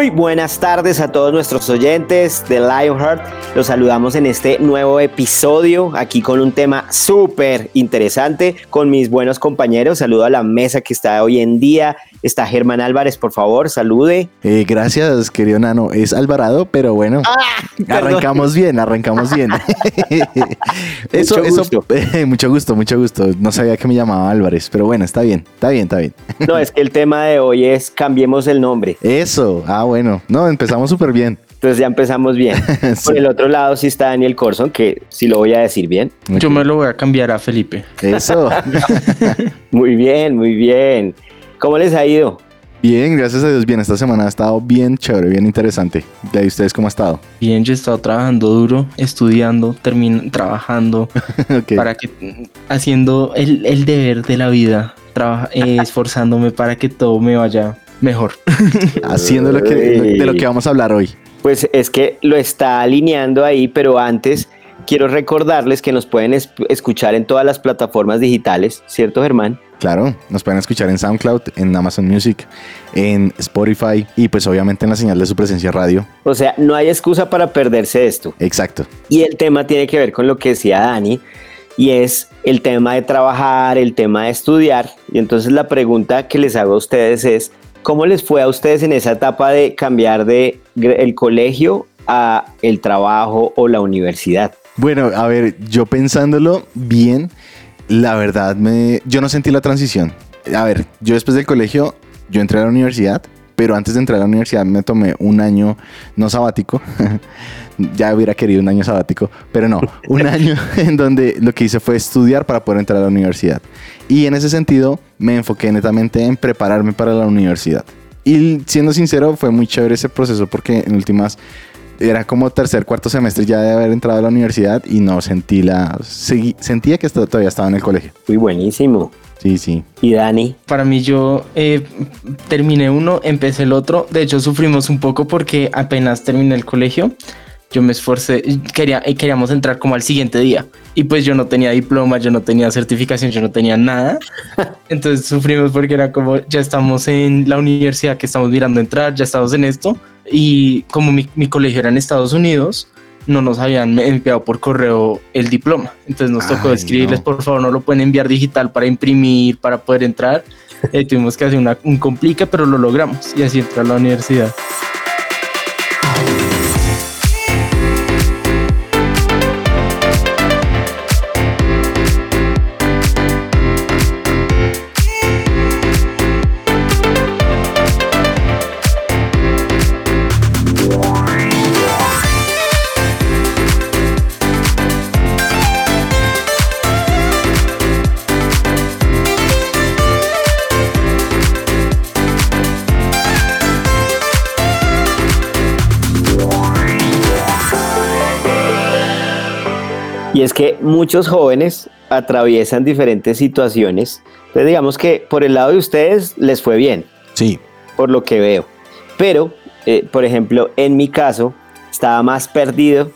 Muy buenas tardes a todos nuestros oyentes de Lionheart. Los saludamos en este nuevo episodio, aquí con un tema súper interesante, con mis buenos compañeros. Saludo a la mesa que está hoy en día Está Germán Álvarez, por favor, salude. Eh, gracias, querido Nano. Es Alvarado, pero bueno, ah, arrancamos bien, arrancamos bien. eso, mucho gusto. mucho gusto, mucho gusto. No sabía que me llamaba Álvarez, pero bueno, está bien, está bien, está bien. no, es que el tema de hoy es cambiemos el nombre. Eso, ah, bueno, no, empezamos súper bien. Entonces ya empezamos bien. Por el otro lado sí está Daniel Corson, que sí lo voy a decir bien. Yo me lo voy a cambiar a Felipe. Eso. muy bien, muy bien. ¿Cómo les ha ido? Bien, gracias a Dios, bien. Esta semana ha estado bien chévere, bien interesante. ¿Y ustedes cómo ha estado? Bien, yo he estado trabajando duro, estudiando, trabajando, para que, haciendo el, deber de la vida, eh, esforzándome para que todo me vaya mejor. Haciendo lo que, de lo que vamos a hablar hoy. Pues es que lo está alineando ahí, pero antes quiero recordarles que nos pueden escuchar en todas las plataformas digitales, ¿cierto Germán? Claro, nos pueden escuchar en SoundCloud, en Amazon Music, en Spotify y pues obviamente en la señal de su presencia radio. O sea, no hay excusa para perderse esto. Exacto. Y el tema tiene que ver con lo que decía Dani y es el tema de trabajar, el tema de estudiar. Y entonces la pregunta que les hago a ustedes es, ¿cómo les fue a ustedes en esa etapa de cambiar de el colegio a el trabajo o la universidad? Bueno, a ver, yo pensándolo bien, la verdad, me, yo no sentí la transición. A ver, yo después del colegio, yo entré a la universidad, pero antes de entrar a la universidad me tomé un año no sabático. ya hubiera querido un año sabático, pero no, un año en donde lo que hice fue estudiar para poder entrar a la universidad. Y en ese sentido me enfoqué netamente en prepararme para la universidad. Y siendo sincero, fue muy chévere ese proceso porque en últimas era como tercer, cuarto semestre ya de haber entrado a la universidad y no sentí la... sentía que todavía estaba en el colegio. Muy buenísimo. Sí, sí. ¿Y Dani? Para mí yo eh, terminé uno, empecé el otro. De hecho sufrimos un poco porque apenas terminé el colegio. Yo me esforcé, quería, eh, queríamos entrar como al siguiente día. Y pues yo no tenía diploma, yo no tenía certificación, yo no tenía nada. Entonces sufrimos porque era como, ya estamos en la universidad que estamos mirando entrar, ya estamos en esto y como mi, mi, colegio era en Estados Unidos, no nos habían enviado por correo el diploma. Entonces nos tocó escribirles, por favor, no lo pueden enviar digital para imprimir, para poder entrar. Eh, tuvimos que hacer una, un complique, pero lo logramos y así entré a la universidad. Y es que muchos jóvenes atraviesan diferentes situaciones. Entonces digamos que por el lado de ustedes les fue bien. Sí. Por lo que veo. Pero, eh, por ejemplo, en mi caso, estaba más perdido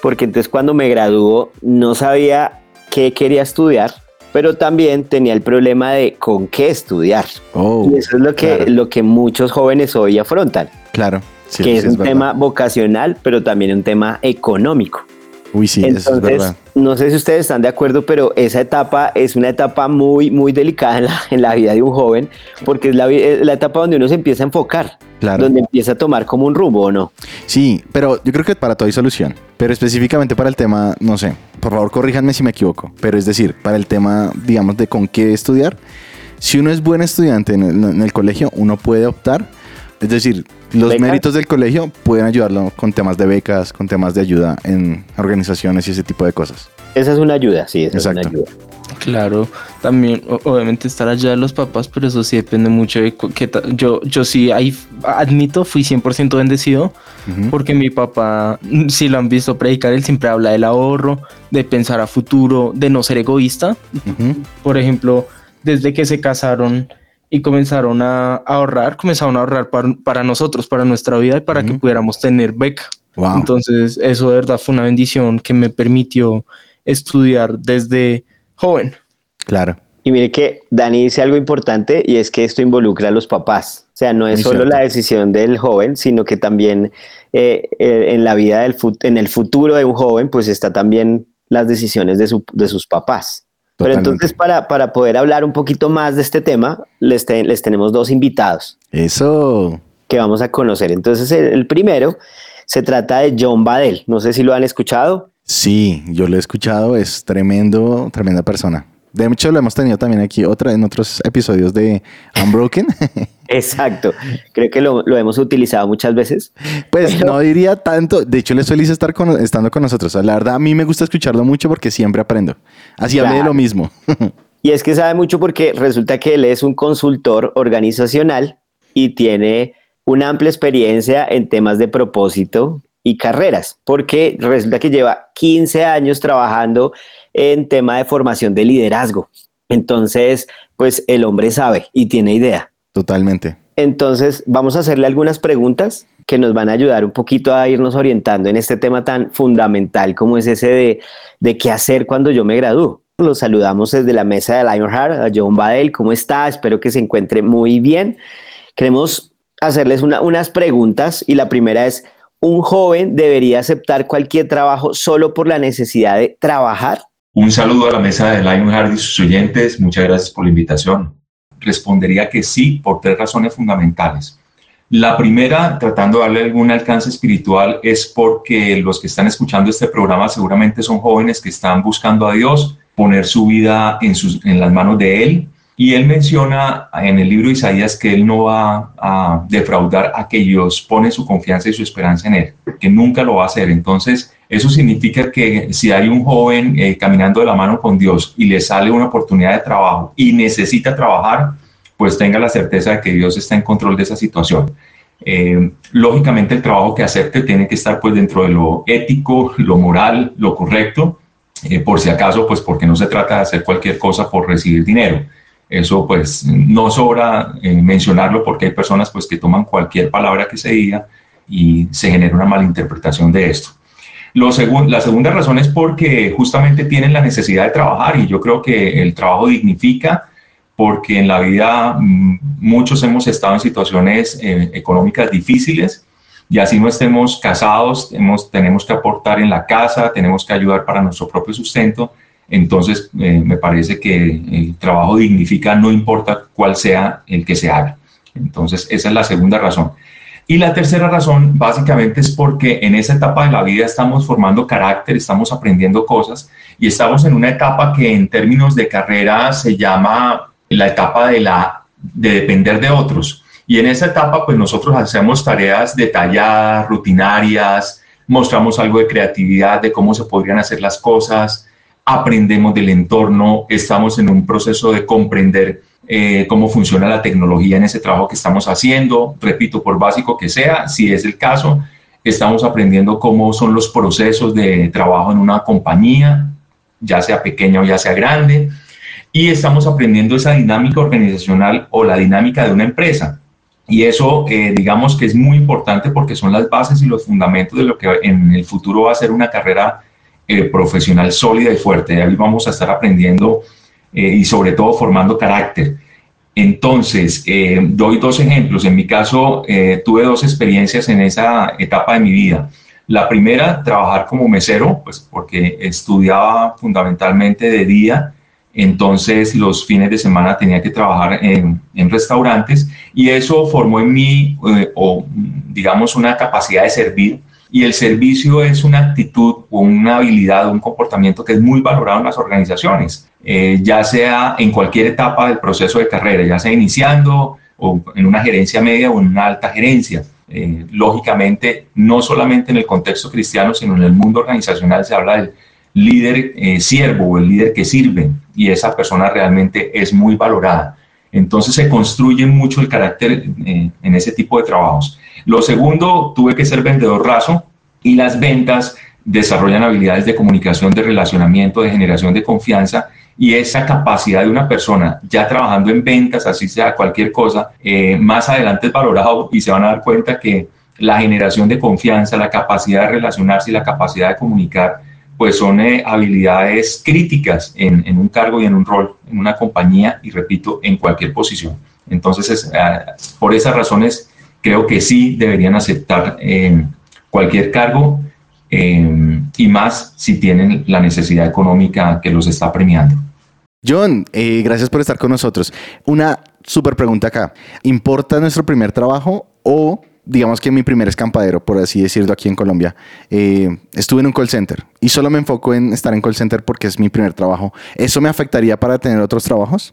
porque entonces cuando me graduó no sabía qué quería estudiar, pero también tenía el problema de con qué estudiar. Oh, y eso es lo que, lo que muchos jóvenes hoy afrontan. Claro. que es, un tema vocacional, pero también un tema económico. Uy, sí, eso es verdad. No sé si ustedes están de acuerdo, pero esa etapa es una etapa muy, muy delicada en la, en la vida de un joven, porque es la, la, etapa donde uno se empieza a enfocar, claro. donde empieza a tomar como un rumbo, ¿o no? Sí, pero yo creo que para todo hay solución. Pero específicamente para el tema, no sé, por favor corríjanme si me equivoco, pero es decir, para el tema, digamos, de con qué estudiar, si uno es buen estudiante en el, en el colegio, uno puede optar es decir, los méritos del colegio pueden ayudarlo con temas de becas, con temas de ayuda en organizaciones y ese tipo de cosas. Esa es una ayuda, sí, esa es una ayuda. Claro, también obviamente estar allá de los papás, pero eso sí depende mucho de que yo, yo sí ahí admito, fui 100% bendecido porque mi papá, si lo han visto predicar, él siempre habla del ahorro, de pensar a futuro, de no ser egoísta. Por ejemplo, desde que se casaron y comenzaron a ahorrar, comenzaron a ahorrar para, nosotros, para nuestra vida y para que pudiéramos tener beca. Entonces, eso de verdad fue una bendición que me permitió estudiar desde joven. Claro. Y mire que Dani dice algo importante y es que esto involucra a los papás. O sea, no es solo la decisión del joven, sino que también eh, eh, en la vida del en el futuro de un joven, pues está también las decisiones de, de sus papás. Pero entonces para, para, poder hablar un poquito más de este tema, les, les tenemos dos invitados. Eso. Que vamos a conocer. Entonces el, primero se trata de John Badel. No sé si lo han escuchado. Sí, yo lo he escuchado. Es tremendo, tremenda persona. De hecho, lo hemos tenido también aquí otra, en otros episodios de Unbroken. Exacto. Creo que lo, hemos utilizado muchas veces. Pues no diría tanto. De hecho, le es feliz estar estando con nosotros. La verdad, a mí me gusta escucharlo mucho porque siempre aprendo. Así hablé de lo mismo. y es que sabe mucho porque resulta que él es un consultor organizacional y tiene una amplia experiencia en temas de propósito y carreras, porque resulta que lleva 15 años trabajando en tema de formación de liderazgo. Entonces, pues el hombre sabe y tiene idea. Totalmente. Entonces, vamos a hacerle algunas preguntas que nos van a ayudar un poquito a irnos orientando en este tema tan fundamental como es ese de, de qué hacer cuando yo me gradúo. Los saludamos desde la mesa de Lionheart, a John Badel, ¿cómo está? Espero que se encuentre muy bien. Queremos hacerles unas preguntas y la primera es, ¿un joven debería aceptar cualquier trabajo solo por la necesidad de trabajar? Un saludo a la mesa de Lionheart y sus oyentes. Muchas gracias por la invitación. Respondería que sí por tres razones fundamentales. La primera, tratando de darle algún alcance espiritual, es porque los que están escuchando este programa seguramente son jóvenes que están buscando a Dios, poner su vida en, en las manos de Él y él menciona en el libro de Isaías que él no va a defraudar a aquellos ponen su confianza y su esperanza en él, que nunca lo va a hacer. Entonces, eso significa que si hay un joven eh, caminando de la mano con Dios y le sale una oportunidad de trabajo y necesita trabajar, pues tenga la certeza de que Dios está en control de esa situación. Eh, lógicamente el trabajo que acepte tiene que estar pues dentro de lo ético, lo moral, lo correcto, eh, por si acaso, pues porque no se trata de hacer cualquier cosa por recibir dinero. Eso pues no sobra eh, mencionarlo porque hay personas pues que toman cualquier palabra que se diga y se genera una malinterpretación de esto. Lo la segunda razón es porque justamente tienen la necesidad de trabajar y yo creo que el trabajo dignifica porque en la vida mm, muchos hemos estado en situaciones eh, económicas difíciles y así no estemos casados, tenemos, tenemos que aportar en la casa, tenemos que ayudar para nuestro propio sustento entonces, eh, me parece que el trabajo dignifica no importa cuál sea el que se haga. Entonces, esa es la segunda razón. Y la tercera razón, básicamente, es porque en esa etapa de la vida estamos formando carácter, estamos aprendiendo cosas y estamos en una etapa que en términos de carrera se llama la etapa de, la, de depender de otros. Y en esa etapa, pues nosotros hacemos tareas detalladas, rutinarias, mostramos algo de creatividad, de cómo se podrían hacer las cosas, aprendemos del entorno, estamos en un proceso de comprender eh, cómo funciona la tecnología en ese trabajo que estamos haciendo, repito, por básico que sea, si es el caso, estamos aprendiendo cómo son los procesos de trabajo en una compañía, ya sea pequeña o ya sea grande, y estamos aprendiendo esa dinámica organizacional o la dinámica de una empresa. Y eso, eh, digamos que es muy importante porque son las bases y los fundamentos de lo que en el futuro va a ser una carrera eh, profesional sólida y fuerte. Ahí vamos a estar aprendiendo eh, y sobre todo formando carácter. Entonces, eh, doy dos ejemplos. En mi caso, tuve dos experiencias en esa etapa de mi vida. La primera, trabajar como mesero, pues porque estudiaba fundamentalmente de día, entonces los fines de semana tenía que trabajar en, en restaurantes y eso formó en mí, o digamos, una capacidad de servir y el servicio es una actitud o una habilidad un comportamiento que es muy valorado en las organizaciones, eh, ya sea en cualquier etapa del proceso de carrera, ya sea iniciando o en una gerencia media o en una alta gerencia. Eh, lógicamente, no solamente en el contexto cristiano, sino en el mundo organizacional se habla del, líder eh, siervo o el líder que sirve y esa persona realmente es muy valorada. Entonces se construye mucho el carácter en ese tipo de trabajos. Lo segundo, tuve que ser vendedor raso y las ventas desarrollan habilidades de comunicación, de relacionamiento, de generación de confianza y esa capacidad de una persona ya trabajando en ventas, así sea cualquier cosa, eh, más adelante es valorado y se van a dar cuenta que la generación de confianza, la capacidad de relacionarse y la capacidad de comunicar, pues son eh, habilidades críticas en, un cargo y en un rol, en una compañía y repito, en cualquier posición. Entonces, ah, por esas razones, creo que sí deberían aceptar eh, cualquier cargo eh, y más si tienen la necesidad económica que los está premiando. John, gracias por estar con nosotros. Una súper pregunta acá. ¿Importa nuestro primer trabajo o digamos que mi primer escampadero, por así decirlo, aquí en Colombia, eh, estuve en un call center y solo me enfoco en estar en call center porque es mi primer trabajo. ¿Eso me afectaría para tener otros trabajos?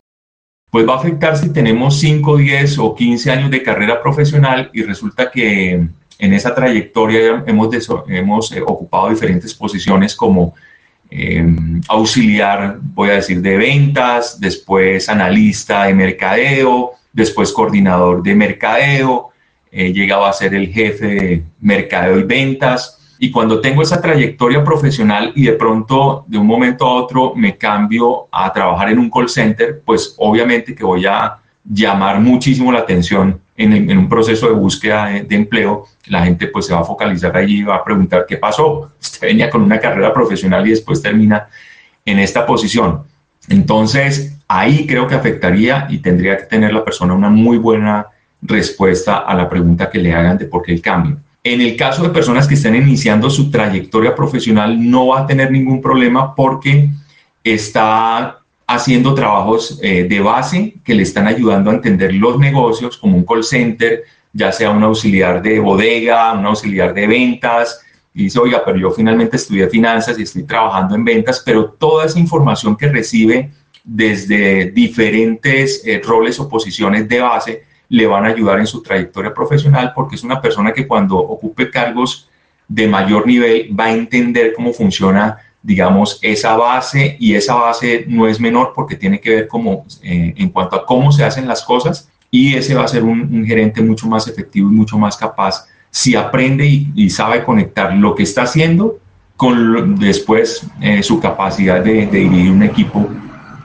Pues va a afectar si tenemos 5, 10 o 15 años de carrera profesional y resulta que en esa trayectoria hemos, hemos eh, ocupado diferentes posiciones como eh, auxiliar, voy a decir, de ventas, después analista de mercadeo, después coordinador de mercadeo, he llegado a ser el jefe de mercadeo y ventas. Y cuando tengo esa trayectoria profesional y de pronto de un momento a otro me cambio a trabajar en un call center, pues obviamente que voy a llamar muchísimo la atención en, un proceso de búsqueda de, empleo. La gente pues se va a focalizar allí y va a preguntar qué pasó. Usted venía con una carrera profesional y después termina en esta posición. Entonces, ahí creo que afectaría y tendría que tener la persona una muy buena respuesta a la pregunta que le hagan de por qué el cambio. En el caso de personas que estén iniciando su trayectoria profesional, no va a tener ningún problema porque está haciendo trabajos eh, de base que le están ayudando a entender los negocios, como un call center, ya sea un auxiliar de bodega, un auxiliar de ventas, y dice, oiga, pero yo finalmente estudié finanzas y estoy trabajando en ventas, pero toda esa información que recibe desde diferentes eh, roles o posiciones de base le van a ayudar en su trayectoria profesional porque es una persona que cuando ocupe cargos de mayor nivel va a entender cómo funciona, digamos, esa base y esa base no es menor porque tiene que ver como, eh, en cuanto a cómo se hacen las cosas y ese va a ser un, gerente mucho más efectivo y mucho más capaz si aprende y, sabe conectar lo que está haciendo con después eh, su capacidad de, de dirigir un equipo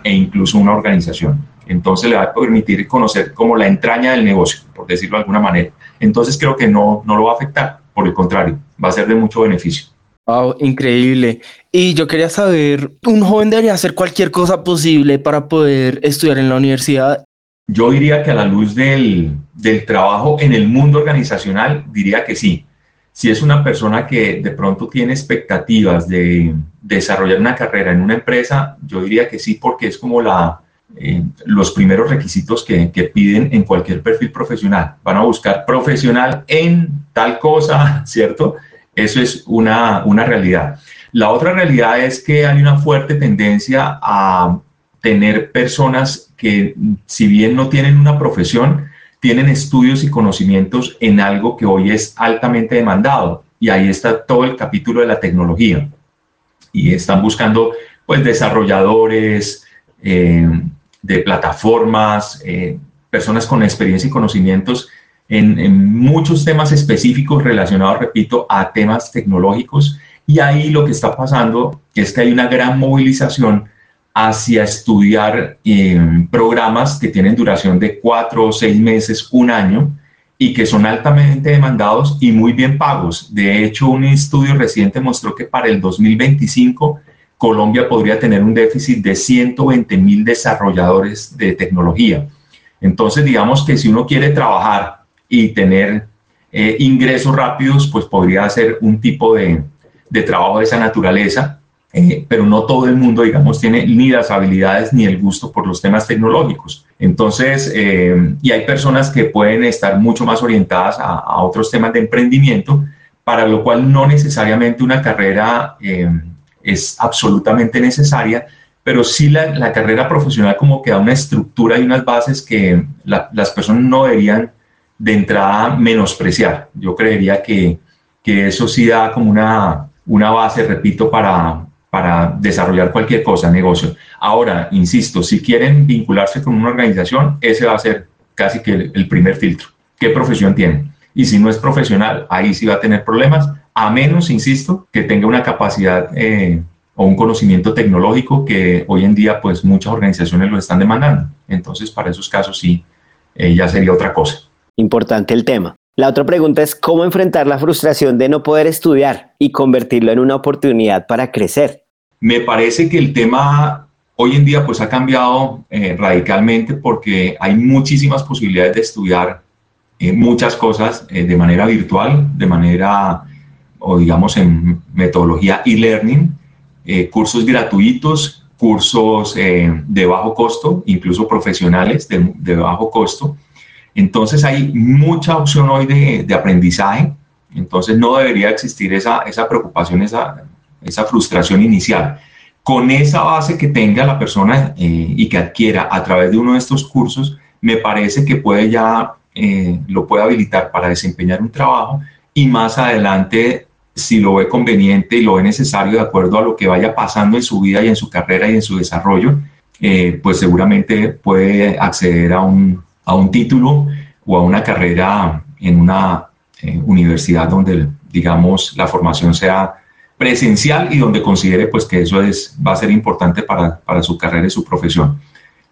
e incluso una organización. Entonces le va a permitir conocer como la entraña del negocio, por decirlo de alguna manera. Entonces creo que no, no lo va a afectar, por el contrario, va a ser de mucho beneficio. Wow, increíble. Y yo quería saber, ¿un joven debería hacer cualquier cosa posible para poder estudiar en la universidad? Yo diría que a la luz del, del trabajo en el mundo organizacional, diría que sí. Si es una persona que de pronto tiene expectativas de desarrollar una carrera en una empresa, yo diría que sí, porque es como la, eh, los primeros requisitos que, piden en cualquier perfil profesional. Van a buscar profesional en tal cosa, ¿cierto? Eso es una, una realidad. La otra realidad es que hay una fuerte tendencia a tener personas que, si bien no tienen una profesión, tienen estudios y conocimientos en algo que hoy es altamente demandado. Y ahí está todo el capítulo de la tecnología. Y están buscando, pues, desarrolladores, eh, de plataformas, eh, personas con experiencia y conocimientos en, muchos temas específicos relacionados, repito, a temas tecnológicos. Y ahí lo que está pasando es que hay una gran movilización hacia estudiar eh, programas que tienen duración de cuatro o seis meses, un año, y que son altamente demandados y muy bien pagos. De hecho, un estudio reciente mostró que para el 2025 Colombia podría tener un déficit de 120 mil desarrolladores de tecnología. Entonces, digamos que si uno quiere trabajar y tener eh, ingresos rápidos, pues podría hacer un tipo de, trabajo de esa naturaleza, eh, pero no todo el mundo, digamos, tiene ni las habilidades ni el gusto por los temas tecnológicos. Entonces, eh, y hay personas que pueden estar mucho más orientadas a, a, otros temas de emprendimiento, para lo cual no necesariamente una carrera es absolutamente necesaria, pero sí la, carrera profesional como que da una estructura y unas bases que las personas no deberían de entrada menospreciar. Yo creería que, eso sí da como una, una base, repito, para, para desarrollar cualquier cosa, negocio. Ahora, insisto, si quieren vincularse con una organización, ese va a ser casi que el, primer filtro. ¿Qué profesión tiene? Y si no es profesional, ahí sí va a tener problemas, a menos, insisto, que tenga una capacidad eh, o un conocimiento tecnológico que hoy en día pues muchas organizaciones lo están demandando. Entonces, para esos casos sí, eh, ya sería otra cosa. Importante el tema. La otra pregunta es cómo enfrentar la frustración de no poder estudiar y convertirlo en una oportunidad para crecer. Me parece que el tema hoy en día pues ha cambiado eh, radicalmente porque hay muchísimas posibilidades de estudiar eh, muchas cosas eh, de manera virtual, de manera o digamos en metodología e-learning, cursos gratuitos, cursos de bajo costo, incluso profesionales de, de bajo costo entonces hay mucha opción hoy de, aprendizaje, entonces no debería existir esa, esa preocupación, esa, esa, frustración inicial. Con esa base que tenga la persona eh, y que adquiera a través de uno de estos cursos, me parece que puede ya, eh, lo puede habilitar para desempeñar un trabajo y más adelante, si lo ve conveniente y lo ve necesario de acuerdo a lo que vaya pasando en su vida y en su carrera y en su desarrollo, eh, pues seguramente puede acceder a un, a un título o a una carrera en una eh, universidad donde, digamos, la formación sea presencial y donde considere pues que eso es, va a ser importante para, para su carrera y su profesión.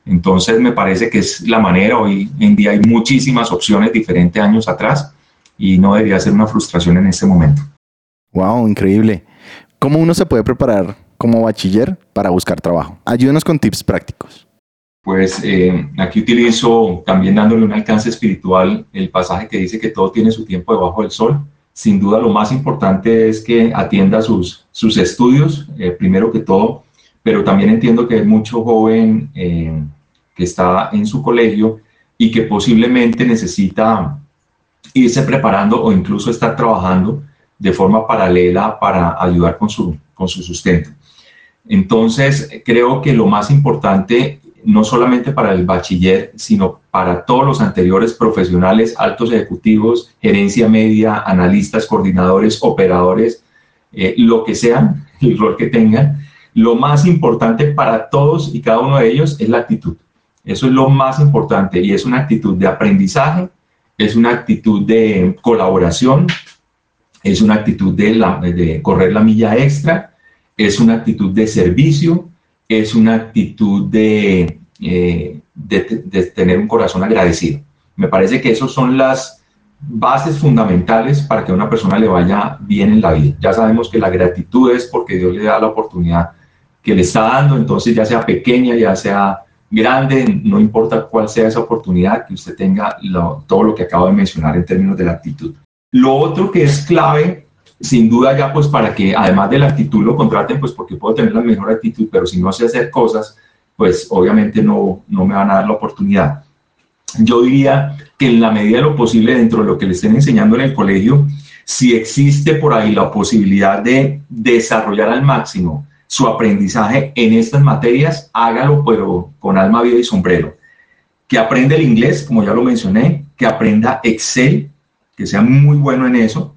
Entonces me parece que es la manera, hoy en día hay muchísimas opciones diferentes años atrás y no debería ser una frustración en este momento. Wow, increíble. ¿Cómo uno se puede preparar como bachiller para buscar trabajo? Ayúdenos con tips prácticos pues eh, aquí utilizo también dándole un alcance espiritual el pasaje que dice que todo tiene su tiempo debajo del sol. Sin duda lo más importante es que atienda sus, sus estudios, eh, primero que todo, pero también entiendo que hay mucho joven eh, que está en su colegio y que posiblemente necesita irse preparando o incluso estar trabajando de forma paralela para ayudar con su, con su sustento. Entonces, creo que lo más importante no solamente para el bachiller, sino para todos los anteriores profesionales, altos ejecutivos, gerencia media, analistas, coordinadores, operadores, eh, lo que sean, el rol que tengan. Lo más importante para todos y cada uno de ellos es la actitud. Eso es lo más importante y es una actitud de aprendizaje, es una actitud de colaboración, es una actitud de, correr la milla extra, es una actitud de servicio, es una actitud de, eh, tener un corazón agradecido. Me parece que esas son las bases fundamentales para que a una persona le vaya bien en la vida. Ya sabemos que la gratitud es porque Dios le da la oportunidad que le está dando, entonces ya sea pequeña, ya sea grande, no importa cuál sea esa oportunidad, que usted tenga todo lo que acabo de mencionar en términos de la actitud. Lo otro que es clave sin duda ya pues para que además de la actitud lo contraten, pues porque puedo tener la mejor actitud, pero si no sé hacer cosas, pues obviamente no, no me van a dar la oportunidad. Yo diría que en la medida de lo posible dentro de lo que le estén enseñando en el colegio, si existe por ahí la posibilidad de desarrollar al máximo su aprendizaje en estas materias, hágalo pero con alma, vida y sombrero. Que aprenda el inglés, como ya lo mencioné, que aprenda Excel, que sea muy bueno en eso,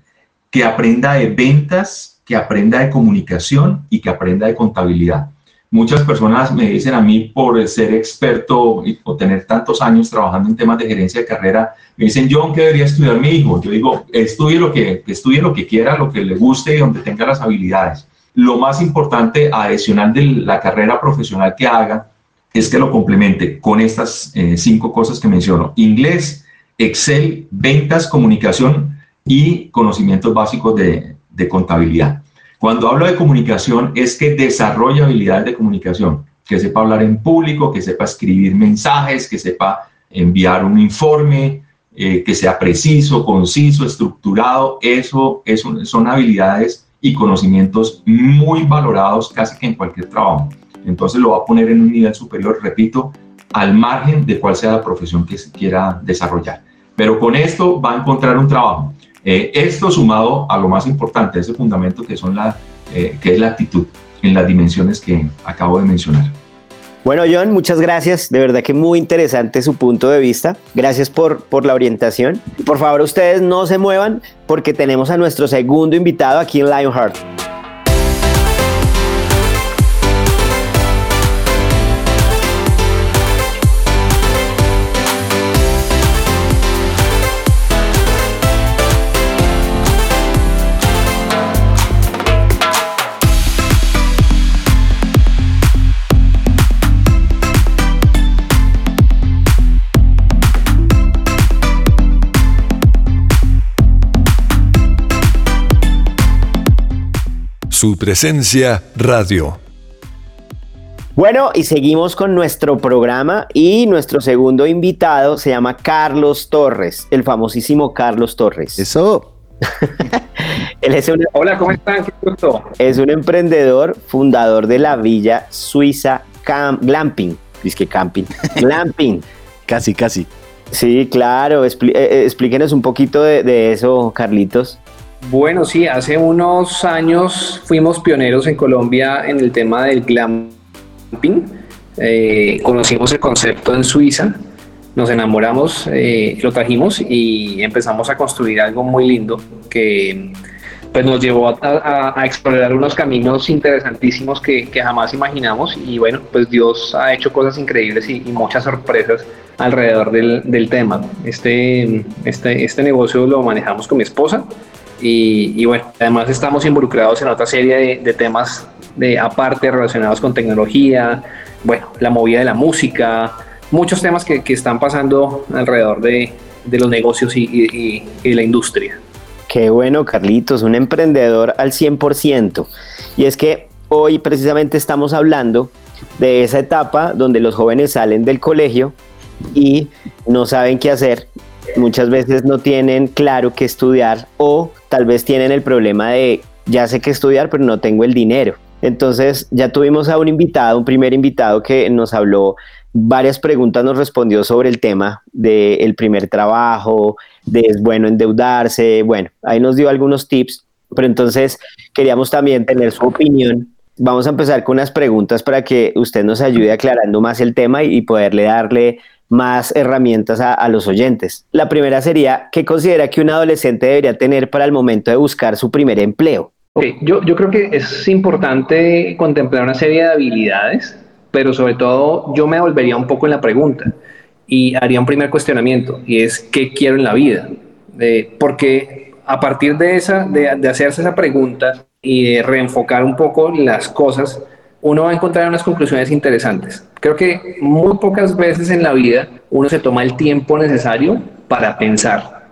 que aprenda de ventas, que aprenda de comunicación y que aprenda de contabilidad. Muchas personas me dicen a mí por ser experto y, o tener tantos años trabajando en temas de gerencia de carrera, me dicen, John, ¿qué debería estudiar mi hijo? Yo digo, estudie lo que, estudie lo que quiera, lo que le guste y donde tenga las habilidades. Lo más importante adicional de la carrera profesional que haga es que lo complemente con estas eh, cinco cosas que menciono. Inglés, Excel, ventas, comunicación, y conocimientos básicos de, contabilidad. Cuando hablo de comunicación es que desarrolla habilidades de comunicación, que sepa hablar en público, que sepa escribir mensajes, que sepa enviar un informe, eh, que sea preciso, conciso, estructurado. Eso, eso son habilidades y conocimientos muy valorados casi que en cualquier trabajo. Entonces lo va a poner en un nivel superior, repito, al margen de cuál sea la profesión que se quiera desarrollar. Pero con esto va a encontrar un trabajo. Eh, esto sumado a lo más importante, ese fundamento que, son la, eh, que es la actitud en las dimensiones que acabo de mencionar. Bueno, John, muchas gracias. De verdad que muy interesante su punto de vista. Gracias por, por la orientación. Por favor, ustedes no se muevan porque tenemos a nuestro segundo invitado aquí en Lionheart. Su presencia radio. Bueno, y seguimos con nuestro programa y nuestro segundo invitado se llama Carlos Torres, el famosísimo Carlos Torres. Eso. Él es un, Hola, ¿cómo están? Qué gusto. es un emprendedor, fundador de la villa suiza Cam- Glamping. Dice que camping. Glamping. Casi, casi. Sí, claro. eh, eh, explíquenos un poquito de, de eso, Carlitos. Bueno, sí, hace unos años fuimos pioneros en Colombia en el tema del glamping. Eh, conocimos el concepto en Suiza, nos enamoramos, eh, lo trajimos y empezamos a construir algo muy lindo que pues, nos llevó a, explorar unos caminos interesantísimos que, jamás imaginamos y bueno, pues Dios ha hecho cosas increíbles y, y muchas sorpresas alrededor del, del tema. Este, este, este negocio lo manejamos con mi esposa y, y bueno, además estamos involucrados en otra serie de, de temas de aparte relacionados con tecnología, bueno, la movida de la música, muchos temas que, que están pasando alrededor de, de los negocios y, y- y- la industria. Qué bueno, Carlitos, un emprendedor al 100%. Y es que hoy precisamente estamos hablando de esa etapa donde los jóvenes salen del colegio y no saben qué hacer. Muchas veces no tienen claro qué estudiar o tal vez tienen el problema de ya sé qué estudiar, pero no tengo el dinero. Entonces ya tuvimos a un invitado, un primer invitado que nos habló varias preguntas, nos respondió sobre el tema del primer trabajo, de es bueno endeudarse, bueno, ahí nos dio algunos tips, pero entonces queríamos también tener su opinión. Vamos a empezar con unas preguntas para que usted nos ayude aclarando más el tema y poderle darle más herramientas a, los oyentes. La primera sería, ¿qué considera que un adolescente debería tener para el momento de buscar su primer empleo? Yo creo que es importante contemplar una serie de habilidades, pero sobre todo yo me volvería un poco en la pregunta y haría un primer cuestionamiento y es ¿qué quiero en la vida? Eh, porque a partir de, esa, de, de hacerse esa pregunta y de reenfocar un poco las cosas, uno va a encontrar unas conclusiones interesantes. Creo que muy pocas veces en la vida uno se toma el tiempo necesario para pensar.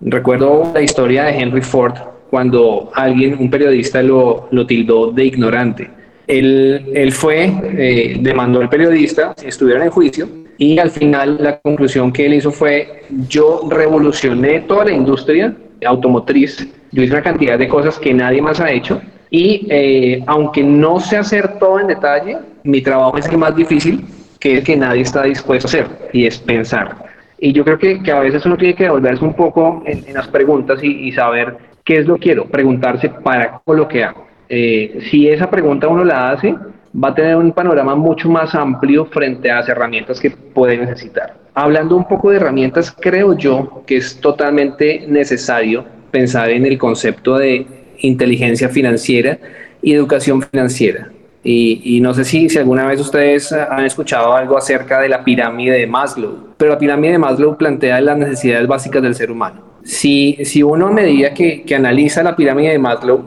Recuerdo la historia de Henry Ford cuando alguien, un periodista, lo, tildó de ignorante. Él, él fue, eh, demandó al periodista, estuvieron en juicio, y al final la conclusión que él hizo fue, yo revolucioné toda la industria automotriz, yo hice una cantidad de cosas que nadie más ha hecho, y eh, aunque no sé hacer todo en detalle, mi trabajo es el más difícil, que es que nadie está dispuesto a hacer, y es pensar. Y yo creo que, que a veces uno tiene que devolverse un poco en, en las preguntas y, y, saber qué es lo que quiero, preguntarse para qué lo que hago. Eh, si esa pregunta uno la hace, va a tener un panorama mucho más amplio frente a las herramientas que puede necesitar. Hablando un poco de herramientas, creo yo que es totalmente necesario pensar en el concepto de inteligencia financiera y educación financiera. Y, no sé si, si alguna vez ustedes han escuchado algo acerca de la pirámide de Maslow, pero la pirámide de Maslow plantea las necesidades básicas del ser humano. Si, si uno a medida que, que analiza la pirámide de Maslow,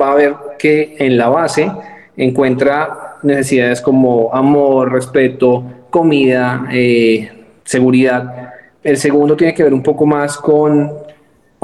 va a ver que en la base encuentra necesidades como amor, respeto, comida, eh, seguridad. El segundo tiene que ver un poco más con,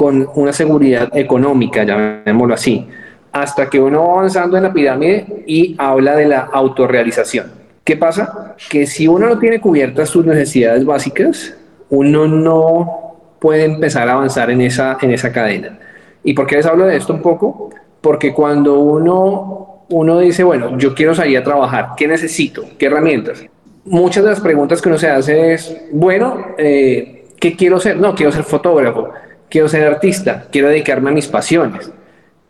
con una seguridad económica, llamémoslo así hasta que uno va avanzando en la pirámide y habla de la autorrealización. ¿Qué pasa? Que si uno no tiene cubiertas sus necesidades básicas, uno no puede empezar a avanzar en esa, en esa cadena. ¿Y por qué les hablo de esto un poco? Porque cuando uno, uno dice, bueno, yo quiero salir a trabajar, ¿qué necesito? ¿Qué herramientas? Muchas de las preguntas que uno se hace es, bueno, eh, ¿qué quiero ser? No, quiero ser fotógrafo, quiero ser artista, quiero dedicarme a mis pasiones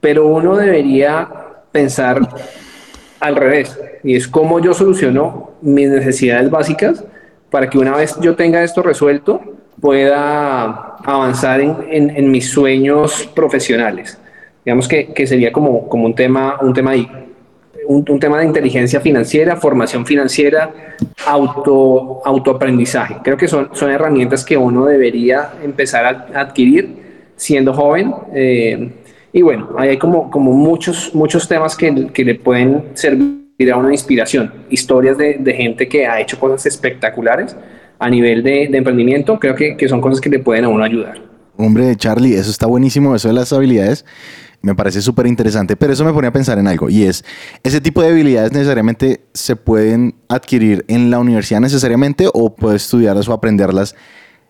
pero uno debería pensar al revés, y es cómo yo soluciono mis necesidades básicas para que una vez yo tenga esto resuelto, pueda avanzar en, mis sueños profesionales. Digamos que, que, sería como, como un tema, un tema ahí. Un, tema de inteligencia financiera, formación financiera, auto, autoaprendizaje. Creo que son, son herramientas que uno debería empezar a adquirir siendo joven. Eh, y bueno, hay como, como muchos, muchos temas que, que, le pueden servir a una inspiración. Historias de, de, gente que ha hecho cosas espectaculares a nivel de, de emprendimiento, creo que, que, son cosas que le pueden a uno ayudar. Hombre, Charlie, eso está buenísimo, eso de las habilidades. Me parece súper interesante, pero eso me pone a pensar en algo y es, ¿ese tipo de habilidades necesariamente se pueden adquirir en la universidad necesariamente o puedes estudiarlas o aprenderlas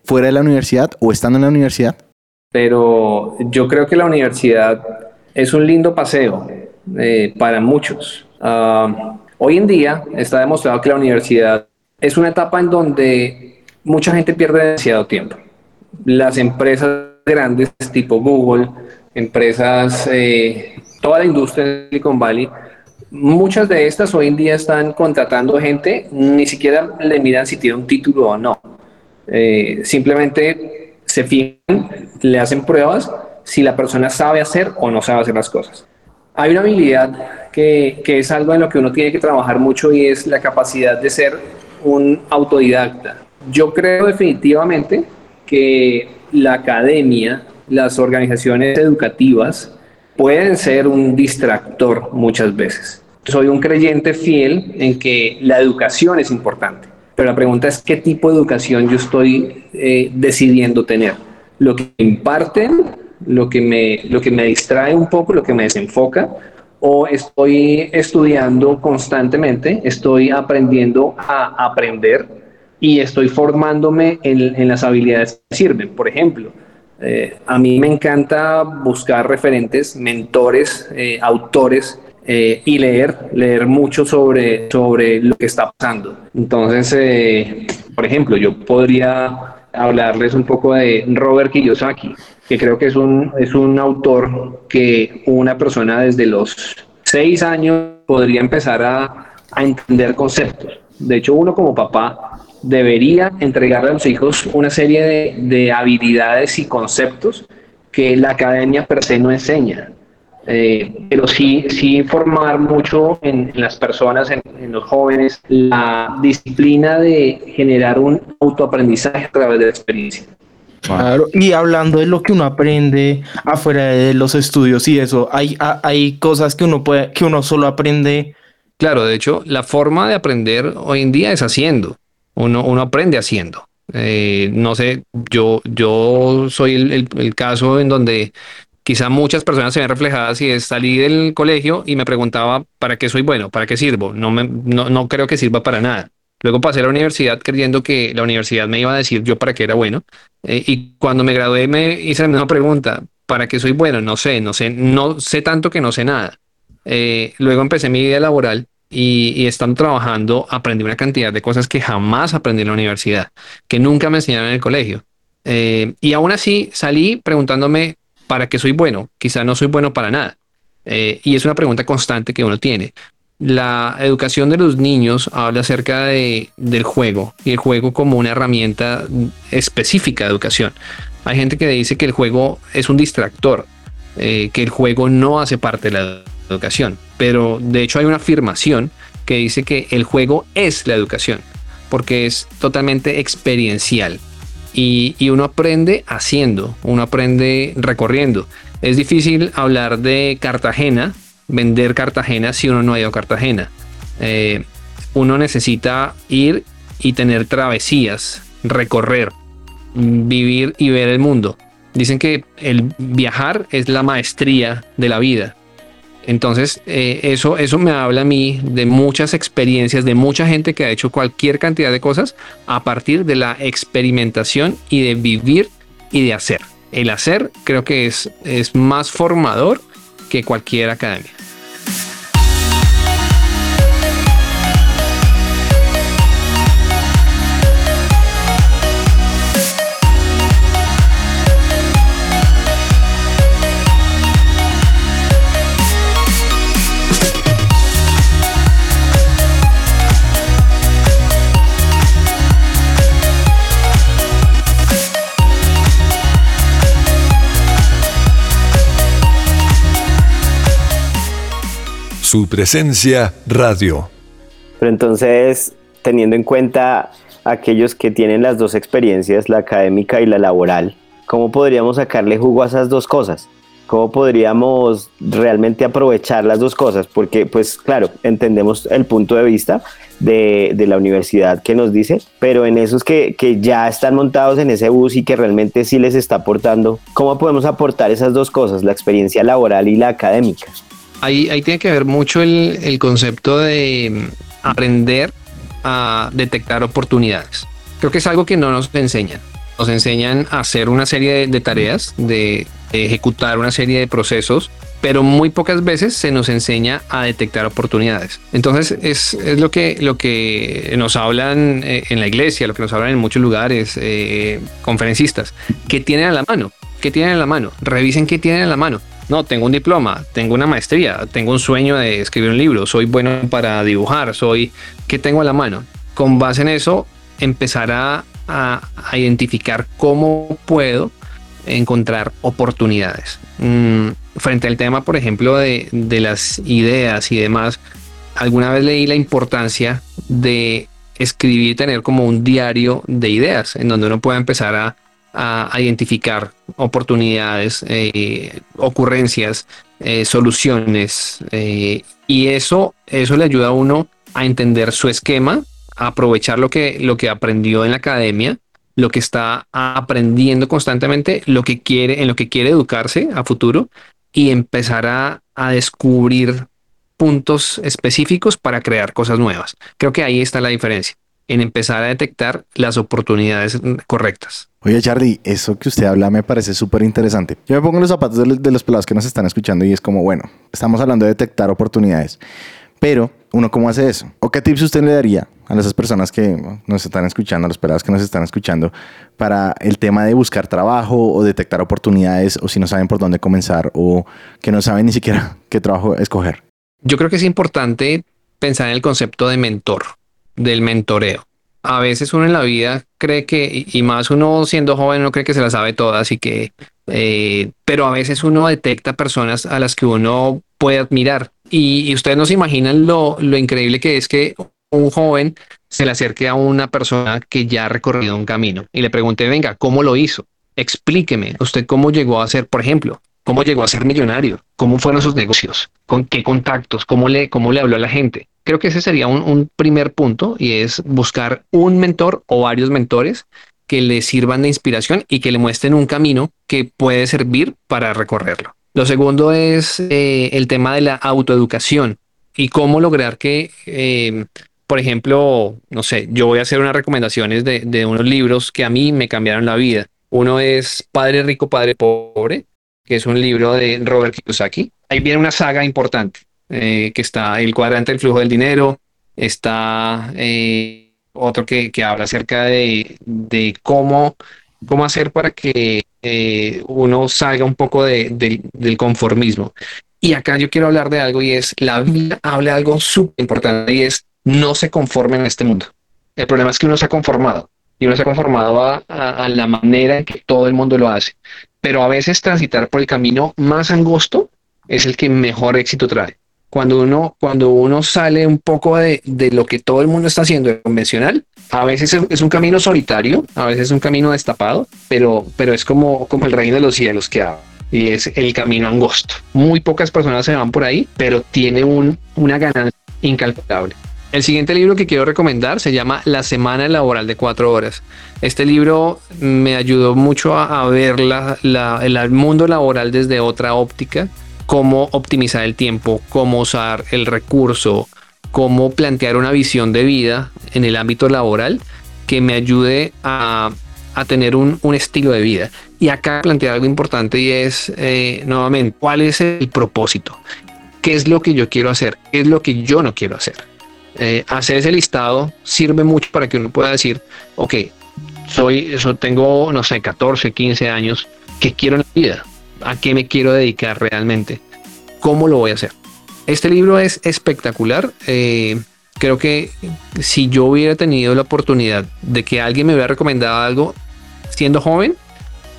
fuera de la universidad o estando en la universidad? Pero yo creo que la universidad es un lindo paseo eh, para muchos. Ah, hoy en día está demostrado que la universidad es una etapa en donde mucha gente pierde demasiado tiempo. Las empresas grandes tipo Google, empresas, eh, toda la industria de Silicon Valley, muchas de estas hoy en día están contratando gente, ni siquiera le miran si tiene un título o no. Eh, simplemente se fijan, le hacen pruebas si la persona sabe hacer o no sabe hacer las cosas. Hay una habilidad que, que es algo en lo que uno tiene que trabajar mucho y es la capacidad de ser un autodidacta. Yo creo definitivamente que la academia las organizaciones educativas pueden ser un distractor muchas veces. Soy un creyente fiel en que la educación es importante, pero la pregunta es qué tipo de educación yo estoy eh, decidiendo tener. Lo que imparten, lo que, me, lo que me distrae un poco, lo que me desenfoca, o estoy estudiando constantemente, estoy aprendiendo a aprender y estoy formándome en, en las habilidades que sirven. Por ejemplo, eh, a mí me encanta buscar referentes, mentores, eh, autores eh, y leer, leer mucho sobre, sobre lo que está pasando. Entonces, por ejemplo, yo podría hablarles un poco de Robert Kiyosaki, que creo que es un, es un autor que una persona desde los seis años podría empezar a, a entender conceptos. De hecho, uno como papá debería entregarle a los hijos una serie de, habilidades y conceptos que la academia per se no enseña. Eh, pero sí, sí informar mucho en, las personas, en, los jóvenes, la disciplina de generar un autoaprendizaje a través de la experiencia. Claro, y hablando de lo que uno aprende afuera de los estudios y eso, hay, hay cosas que uno puede, que uno solo aprende. Claro, de hecho, la forma de aprender hoy en día es haciendo. Uno, uno aprende haciendo. Eh, no sé, yo, yo soy el, caso en donde quizá muchas personas se ven reflejadas y es salí del colegio y me preguntaba para qué soy bueno, para qué sirvo. No, me, no, creo que sirva para nada. Luego pasé a la universidad creyendo que la universidad me iba a decir yo para qué era bueno. Eh, y cuando me gradué me hice la misma pregunta, ¿para qué soy bueno? No sé, no sé, no sé tanto que no sé nada. Eh, luego empecé mi vida laboral y, están trabajando, aprendí una cantidad de cosas que jamás aprendí en la universidad, que nunca me enseñaron en el colegio. Eh, y aún así salí preguntándome para qué soy bueno. Quizá no soy bueno para nada. Eh, y es una pregunta constante que uno tiene. La educación de los niños habla acerca de, del juego y el juego como una herramienta específica de educación. Hay gente que dice que el juego es un distractor, eh, que el juego no hace parte de la educación. Pero de hecho hay una afirmación que dice que el juego es la educación, porque es totalmente experiencial. Y, uno aprende haciendo, uno aprende recorriendo. Es difícil hablar de Cartagena, vender Cartagena si uno no ha ido a Cartagena. Eh, uno necesita ir y tener travesías, recorrer, vivir y ver el mundo. Dicen que el viajar es la maestría de la vida. Entonces, eh, eso, eso me habla a mí de muchas experiencias, de mucha gente que ha hecho cualquier cantidad de cosas a partir de la experimentación y de vivir y de hacer. El hacer creo que es, es más formador que cualquier academia. Su presencia radio. Pero entonces, teniendo en cuenta aquellos que tienen las dos experiencias, la académica y la laboral, ¿cómo podríamos sacarle jugo a esas dos cosas? ¿Cómo podríamos realmente aprovechar las dos cosas? Porque, pues claro, entendemos el punto de vista de, de la universidad que nos dice, pero en esos que, que, ya están montados en ese bus y que realmente sí les está aportando, ¿cómo podemos aportar esas dos cosas, la experiencia laboral y la académica? Ahí, ahí tiene que ver mucho el, el concepto de aprender a detectar oportunidades. Creo que es algo que no nos enseñan. Nos enseñan a hacer una serie de, de tareas, de, de ejecutar una serie de procesos pero muy pocas veces se nos enseña a detectar oportunidades. Entonces es, es lo, que, lo que nos hablan eh, en la iglesia, lo que nos hablan en muchos lugares, eh, conferencistas, que tienen a la mano, que tienen a la mano, revisen qué tienen a la mano. No, tengo un diploma, tengo una maestría, tengo un sueño de escribir un libro, soy bueno para dibujar, soy, ¿qué tengo a la mano? Con base en eso, empezar a, a, a identificar cómo puedo encontrar oportunidades. Mm, frente al tema, por ejemplo, de, de, las ideas y demás, alguna vez leí la importancia de escribir, tener como un diario de ideas, en donde uno pueda empezar a, a identificar oportunidades, eh, ocurrencias, eh, soluciones, eh, y eso, eso le ayuda a uno a entender su esquema, a aprovechar lo que, lo que aprendió en la academia lo que está aprendiendo constantemente, lo que quiere, en lo que quiere educarse a futuro y empezar a, a descubrir puntos específicos para crear cosas nuevas. Creo que ahí está la diferencia, en empezar a detectar las oportunidades correctas. Oye, Charlie, eso que usted habla me parece súper interesante. Yo me pongo en los zapatos de los, de los pelados que nos están escuchando y es como, bueno, estamos hablando de detectar oportunidades, pero uno cómo hace eso? ¿O qué tips usted le daría a esas personas que nos están escuchando, a los pelados que nos están escuchando, para el tema de buscar trabajo o detectar oportunidades o si no saben por dónde comenzar o que no saben ni siquiera qué trabajo escoger? Yo creo que es importante pensar en el concepto de mentor, del mentoreo. A veces uno en la vida cree que, y más uno siendo joven, no cree que se la sabe todas y que, eh, pero a veces uno detecta personas a las que uno puede admirar. Y, y ustedes no se imaginan lo, lo increíble que es que un joven se le acerque a una persona que ya ha recorrido un camino y le pregunte, venga, ¿cómo lo hizo? Explíqueme, usted cómo llegó a ser, por ejemplo, cómo llegó a ser millonario, cómo fueron sus negocios, con qué contactos, cómo le, cómo le habló a la gente. Creo que ese sería un, un primer punto y es buscar un mentor o varios mentores que le sirvan de inspiración y que le muestren un camino que puede servir para recorrerlo. Lo segundo es eh, el tema de la autoeducación y cómo lograr que eh, por ejemplo, no sé, yo voy a hacer unas recomendaciones de, de, unos libros que a mí me cambiaron la vida. Uno es Padre Rico, Padre Pobre, que es un libro de Robert Kiyosaki. Ahí viene una saga importante, eh, que está El cuadrante del flujo del dinero, está eh, otro que, que, habla acerca de, de, cómo, cómo hacer para que eh, uno salga un poco de, de, del conformismo. Y acá yo quiero hablar de algo y es, la Biblia habla algo súper importante y es no se conforme en este mundo. El problema es que uno se ha conformado y uno se ha conformado a, a, a, la manera en que todo el mundo lo hace. Pero a veces transitar por el camino más angosto es el que mejor éxito trae. Cuando uno, cuando uno sale un poco de, de lo que todo el mundo está haciendo convencional, a veces es, es, un camino solitario, a veces es un camino destapado, pero, pero es como, como el reino de los cielos que habla y es el camino angosto. Muy pocas personas se van por ahí, pero tiene un, una ganancia incalculable. El siguiente libro que quiero recomendar se llama La Semana Laboral de Cuatro Horas. Este libro me ayudó mucho a, ver el mundo laboral desde otra óptica, cómo optimizar el tiempo, cómo usar el recurso, cómo plantear una visión de vida en el ámbito laboral que me ayude a, tener un, estilo de vida. Y acá plantear algo importante y es, eh, nuevamente, ¿cuál es el propósito? ¿Qué es lo que yo quiero hacer? ¿Qué es lo que yo no quiero hacer? eh, hacer ese listado sirve mucho para que uno pueda decir, ok, soy, eso tengo, no sé, 14, 15 años, ¿qué quiero en la vida? ¿A qué me quiero dedicar realmente? ¿Cómo lo voy a hacer? Este libro es espectacular. Eh, creo que si yo hubiera tenido la oportunidad de que alguien me hubiera recomendado algo siendo joven,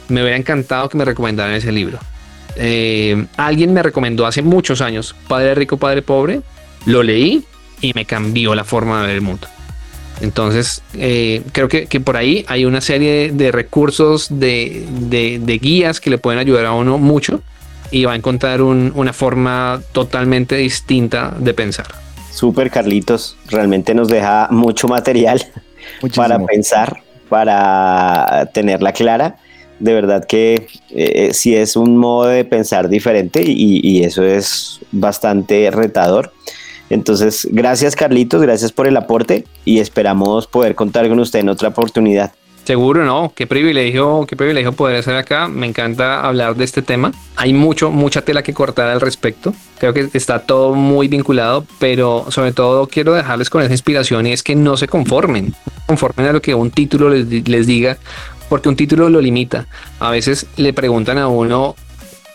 me hubiera encantado que me recomendaran ese libro. Eh, alguien me recomendó hace muchos años Padre Rico, Padre Pobre. Lo leí, y me cambió la forma de ver el mundo. Entonces, eh, creo que, que, por ahí hay una serie de, de recursos, de, de, de, guías que le pueden ayudar a uno mucho y va a encontrar una forma totalmente distinta de pensar. Súper Carlitos, realmente nos deja mucho material para pensar, para tenerla clara. De verdad que eh, sí es un modo de pensar diferente y eso es bastante retador. Entonces, gracias Carlitos, gracias por el aporte y esperamos poder contar con usted en otra oportunidad. Seguro, no. Qué privilegio, qué privilegio poder estar acá. Me encanta hablar de este tema. Hay mucho, mucha tela que cortar al respecto. Creo que está todo muy vinculado, pero sobre todo quiero dejarles con esa inspiración y es que no se conformen. Conformen a lo que un título les, les diga, porque un título lo limita. A veces le preguntan a uno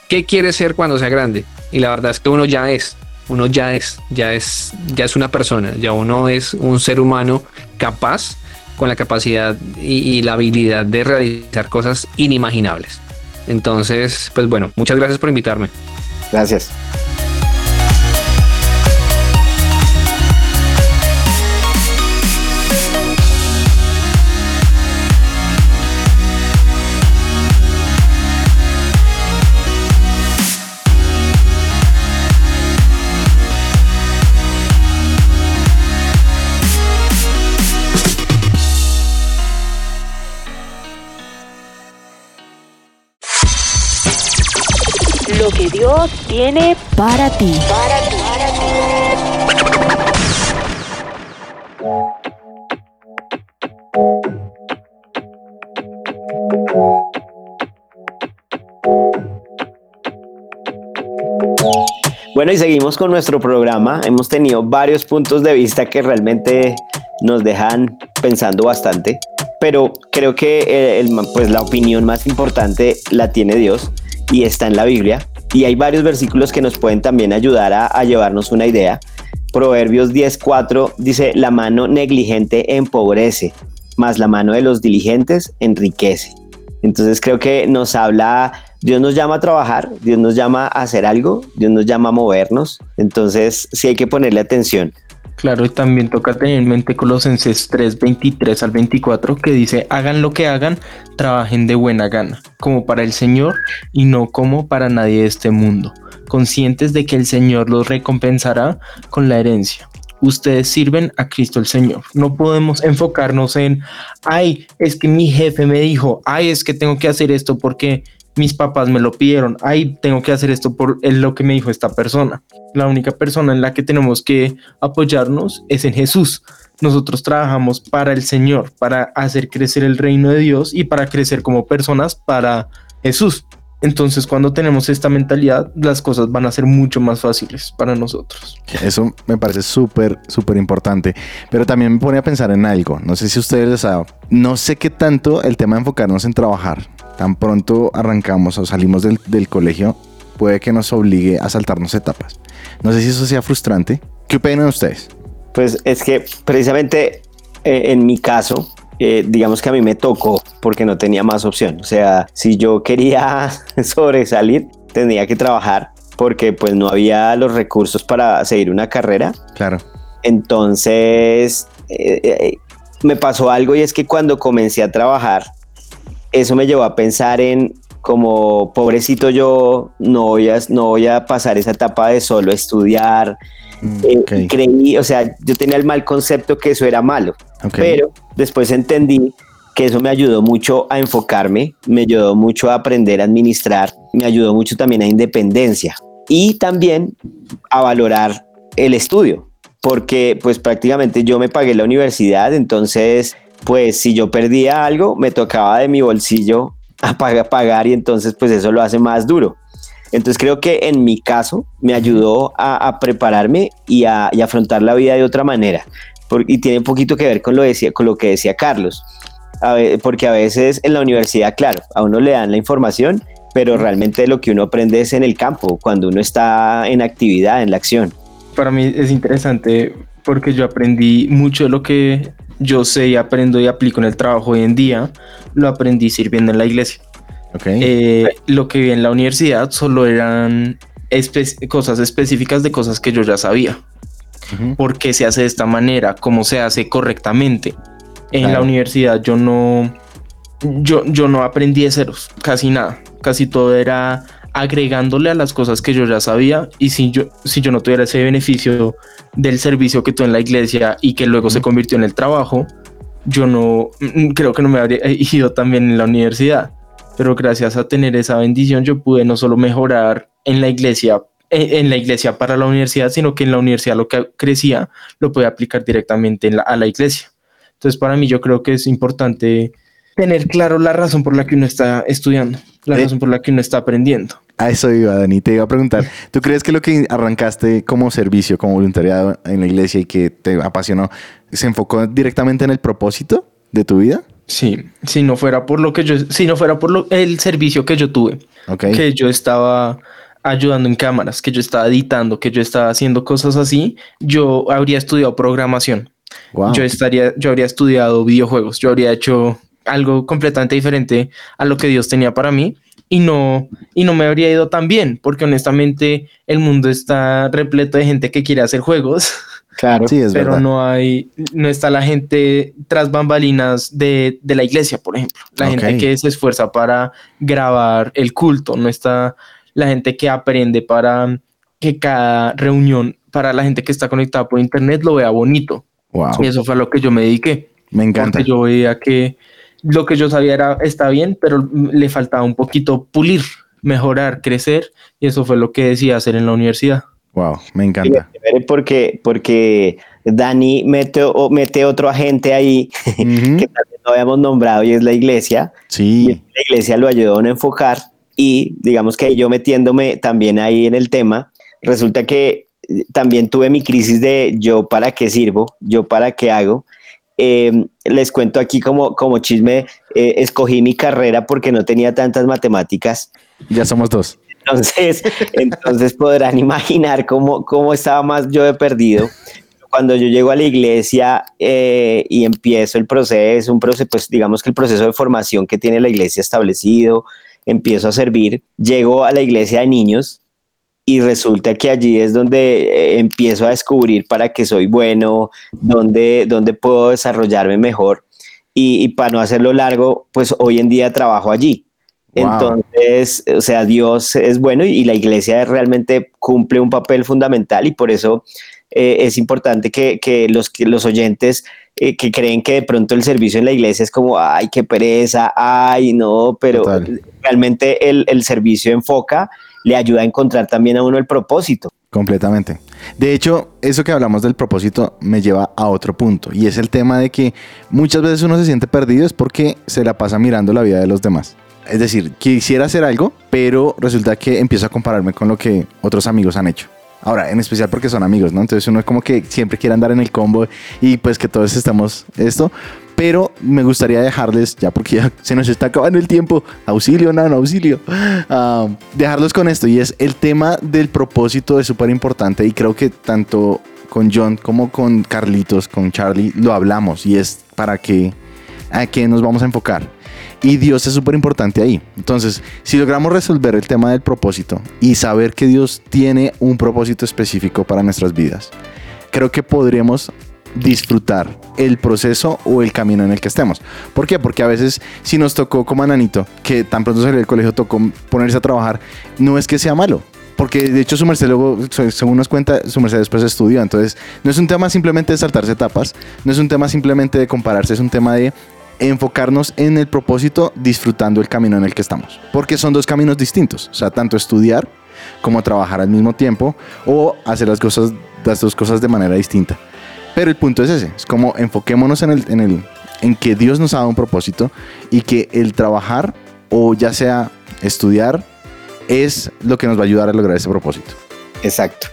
qué quiere ser cuando sea grande y la verdad es que uno ya es uno ya es, ya es, ya es una persona, ya uno es un ser humano capaz, con la capacidad y, la habilidad de realizar cosas inimaginables. Entonces, pues bueno, muchas gracias por invitarme. Gracias. Tiene para ti. Para ti. Bueno, y seguimos con nuestro programa. Hemos tenido varios puntos de vista que realmente nos dejan pensando bastante, pero creo que eh, pues la opinión más importante la tiene Dios y está en la Biblia. Y hay varios versículos que nos pueden también ayudar a, llevarnos una idea. Proverbios 10.4 dice, la mano negligente empobrece, más la mano de los diligentes enriquece. Entonces creo que nos habla, Dios nos llama a trabajar, Dios nos llama a hacer algo, Dios nos llama a movernos. Entonces sí hay que ponerle atención. Claro, y también toca tener en mente Colosenses 3, 23 al 24, que dice, hagan lo que hagan, trabajen de buena gana, como para el Señor y no como para nadie de este mundo, conscientes de que el Señor los recompensará con la herencia. Ustedes sirven a Cristo el Señor. No podemos enfocarnos en, ay, es que mi jefe me dijo, ay, es que tengo que hacer esto porque mis papás me lo pidieron, ay, tengo que hacer esto por lo que me dijo esta persona. La única persona en la que tenemos que apoyarnos es en Jesús. Nosotros trabajamos para el Señor, para hacer crecer el reino de Dios y para crecer como personas para Jesús. Entonces, cuando tenemos esta mentalidad, las cosas van a ser mucho más fáciles para nosotros. Eso me parece súper, súper importante. Pero también me pone a pensar en algo. No sé si ustedes saben. No sé qué tanto el tema de enfocarnos en trabajar tan pronto arrancamos o salimos del, colegio, puede que nos obligue a saltarnos etapas. No sé si eso sea frustrante. ¿Qué opinan ustedes? Pues es que precisamente eh, en mi caso, eh, digamos que a mí me tocó porque no tenía más opción. O sea, si yo quería sobresalir, tenía que trabajar porque pues no había los recursos para seguir una carrera. Claro. Entonces, eh, me pasó algo y es que cuando comencé a trabajar, eso me llevó a pensar en como pobrecito yo no voy a, no voy a pasar esa etapa de solo estudiar. Mm, eh, creí, o sea, yo tenía el mal concepto que eso era malo, pero después entendí que eso me ayudó mucho a enfocarme, me ayudó mucho a aprender a administrar, me ayudó mucho también a independencia y también a valorar el estudio, porque pues prácticamente yo me pagué la universidad, entonces pues si yo perdía algo, me tocaba de mi bolsillo a pagar, y entonces pues eso lo hace más duro. Entonces creo que en mi caso me ayudó a, prepararme y a, afrontar la vida de otra manera. y tiene un poquito que ver con lo, decía, con lo que decía Carlos. porque a veces en la universidad, claro, a uno le dan la información, pero realmente lo que uno aprende es en el campo, cuando uno está en actividad, en la acción. Para mí es interesante porque yo aprendí mucho de lo que yo sé y aprendo y aplico en el trabajo hoy en día, lo aprendí sirviendo en la iglesia. Eh, lo que vi en la universidad solo eran cosas específicas de cosas que yo ya sabía. ¿Por qué se hace de esta manera? ¿Cómo se hace correctamente? En la universidad yo no, yo, yo no aprendí de ceros, casi nada. Casi todo era agregándole a las cosas que yo ya sabía y si yo, si yo no tuviera ese beneficio del servicio que tuve en la iglesia y que luego se convirtió en el trabajo, yo no mm, creo que no me habría ido también en la universidad. Pero gracias a tener esa bendición yo pude no solo mejorar en la iglesia en la iglesia para la universidad, sino que en la universidad lo que crecía lo puede aplicar directamente en la, a la iglesia. Entonces, para mí yo creo que es importante tener claro la razón por la que uno está estudiando, la Eh. razón por la que uno está aprendiendo. A eso iba, Dani. Te iba a preguntar, ¿tú crees que lo que arrancaste como servicio, como voluntariado en la iglesia y que te apasionó, se enfocó directamente en el propósito de tu vida? Sí, si no fuera por lo que yo, si no fuera por lo, el servicio que yo tuve, que yo estaba ayudando en cámaras, que yo estaba editando, que yo estaba haciendo cosas así, yo habría estudiado programación. Wow. Yo estaría, yo habría estudiado videojuegos, yo habría hecho algo completamente diferente a lo que Dios tenía para mí y no y no me habría ido tan bien, porque honestamente el mundo está repleto de gente que quiere hacer juegos, Claro. Sí, es pero verdad. no hay no está la gente tras bambalinas de, de la iglesia, por ejemplo, la Ok. gente que se esfuerza para grabar el culto, no está la gente que aprende para que cada reunión para la gente que está conectada por internet lo vea bonito. Wow. Y eso fue a lo que yo me dediqué. Me encanta. Porque yo veía que lo que yo sabía era está bien, pero le faltaba un poquito pulir, mejorar, crecer. Y eso fue lo que decía hacer en la universidad. Wow, me encanta. porque, porque Dani mete, o- mete otro agente ahí Ujú. que también no habíamos nombrado y es la iglesia. Y Sí, la iglesia lo ayudó a enfocar y digamos que yo metiéndome también ahí en el tema, resulta que eh, también tuve mi crisis de yo para qué sirvo, yo para qué hago. Eh, les cuento aquí como, como chisme, eh, escogí mi carrera porque no tenía tantas matemáticas. ya somos dos. Entonces, entonces podrán imaginar cómo, cómo estaba más yo de perdido. Cuando yo llego a la iglesia eh, y empiezo el proceso, un proceso, pues digamos que el proceso de formación que tiene la iglesia establecido, empiezo a servir, llego a la iglesia de niños y resulta que allí es donde eh, empiezo a descubrir para qué soy bueno, dónde, dónde puedo desarrollarme mejor. Y, y para no hacerlo largo, pues hoy en día trabajo allí. Wow. Entonces, o sea, Dios es bueno y, y la iglesia realmente cumple un papel fundamental y por eso eh, es importante que, que los, que los oyentes eh, que creen que de pronto el servicio en la iglesia es como, ay, qué pereza, ay, no, pero Total. realmente el, el servicio enfoca, le ayuda a encontrar también a uno el propósito. Completamente. De hecho, eso que hablamos del propósito me lleva a otro punto y es el tema de que muchas veces uno se siente perdido es porque se la pasa mirando la vida de los demás. Es decir, quisiera hacer algo, pero resulta que empiezo a compararme con lo que otros amigos han hecho. Ahora, en especial porque son amigos, ¿no? Entonces uno es como que siempre quiere andar en el combo y pues que todos estamos esto. Pero me gustaría dejarles, ya porque ya se nos está acabando el tiempo, auxilio, nano, auxilio, ah, dejarlos con esto. Y es el tema del propósito es súper importante y creo que tanto con John como con Carlitos, con Charlie, lo hablamos y es para que, a qué nos vamos a enfocar. Y Dios es súper importante ahí. Entonces, si logramos resolver el tema del propósito y saber que Dios tiene un propósito específico para nuestras vidas, creo que podríamos disfrutar el proceso o el camino en el que estemos. ¿Por qué? Porque a veces si nos tocó como a Nanito, que tan pronto salió del colegio tocó ponerse a trabajar, no es que sea malo. Porque de hecho su merced luego, se- según nos cuenta, su merced después estudió. Entonces no es un tema simplemente de saltarse etapas, no es un tema simplemente de compararse, es un tema de enfocarnos en el propósito disfrutando el camino en el que estamos. Porque son dos caminos distintos. O sea, tanto estudiar como trabajar al mismo tiempo o hacer las cosas, las dos cosas de manera distinta. Pero el punto es ese, es como enfoquémonos en el, en el, en que Dios nos ha dado un propósito y que el trabajar o ya sea estudiar es lo que nos va a ayudar a lograr ese propósito. Exacto.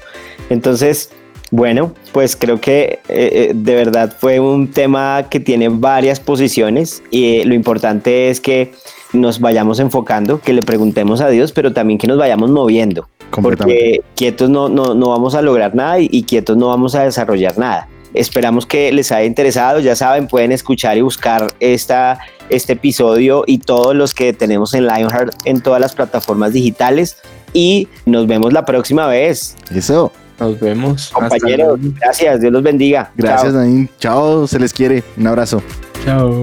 Entonces, bueno, pues creo que eh, eh, de verdad fue un tema que tiene varias posiciones y eh, lo importante es que nos vayamos enfocando, que le preguntemos a Dios, pero también que nos vayamos moviendo, porque quietos no, no, no vamos a lograr nada y, y quietos no vamos a desarrollar nada. Esperamos que les haya interesado, ya saben, pueden escuchar y buscar esta, este episodio y todos los que tenemos en Lionheart en todas las plataformas digitales y nos vemos la próxima vez. Eso. Nos vemos. Compañeros, gracias, Dios los bendiga. Gracias, Chao. Nain. Chao, se les quiere. Un abrazo. Chao.